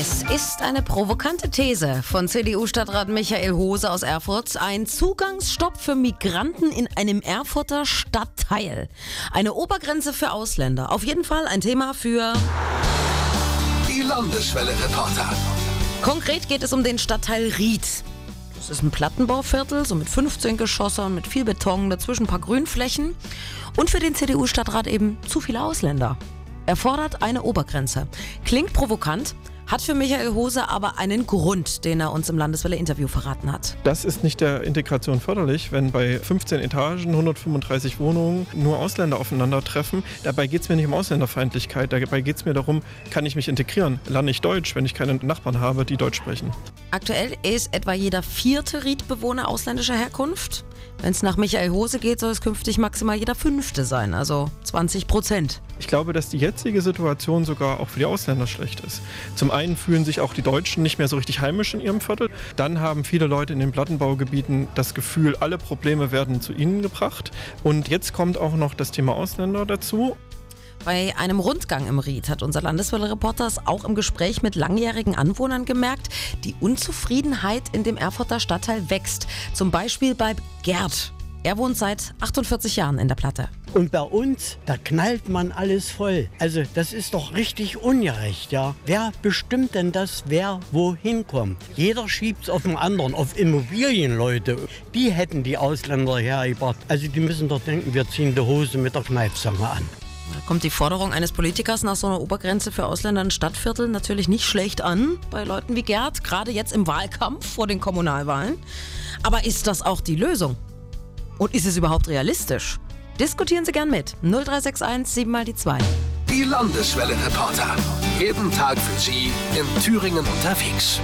Es ist eine provokante These von CDU-Stadtrat Michael Hose aus Erfurt. Ein Zugangsstopp für Migranten in einem Erfurter Stadtteil. Eine Obergrenze für Ausländer. Auf jeden Fall ein Thema für Die Landeswelle-Reporter. Konkret geht es um den Stadtteil Ried. Das ist ein Plattenbauviertel, so mit 15 Geschossen, mit viel Beton, dazwischen ein paar Grünflächen. Und für den CDU-Stadtrat eben zu viele Ausländer. Er fordert eine Obergrenze. Klingt provokant, hat für Michael Hose aber einen Grund, den er uns im Landeswelle-Interview verraten hat. Das ist nicht der Integration förderlich, wenn bei 15 Etagen, 135 Wohnungen nur Ausländer aufeinandertreffen. Dabei geht es mir nicht um Ausländerfeindlichkeit, dabei geht es mir darum, kann ich mich integrieren? Lerne ich Deutsch, wenn ich keine Nachbarn habe, die Deutsch sprechen? Aktuell ist etwa jeder vierte Riedbewohner ausländischer Herkunft. Wenn es nach Michael Hose geht, soll es künftig maximal jeder fünfte sein, also 20 Prozent. Ich glaube, dass die jetzige Situation sogar auch für die Ausländer schlecht ist. Zum einen fühlen sich auch die Deutschen nicht mehr so richtig heimisch in ihrem Viertel. Dann haben viele Leute in den Plattenbaugebieten das Gefühl, alle Probleme werden zu ihnen gebracht. Und jetzt kommt auch noch das Thema Ausländer dazu. Bei einem Rundgang im Ried hat unser Landeswelle-Reporter es auch im Gespräch mit langjährigen Anwohnern gemerkt, die Unzufriedenheit in dem Erfurter Stadtteil wächst. Zum Beispiel bei Gerd. Er wohnt seit 48 Jahren in der Platte. Und bei uns, da knallt man alles voll. Also das ist doch richtig ungerecht, ja. Wer bestimmt denn das, wer wohin kommt? Jeder schiebt's auf den anderen, auf Immobilienleute. Die hätten die Ausländer hergebracht. Also die müssen doch denken, wir ziehen die Hose mit der Kneifzange an. Da kommt die Forderung eines Politikers nach so einer Obergrenze für Ausländer in Stadtvierteln natürlich nicht schlecht an bei Leuten wie Gerd, gerade jetzt im Wahlkampf vor den Kommunalwahlen. Aber ist das auch die Lösung? Und ist es überhaupt realistisch? Diskutieren Sie gern mit. 0361 7 mal die 2. Die Landeswelle-Reporter. Jeden Tag für Sie in Thüringen unterwegs.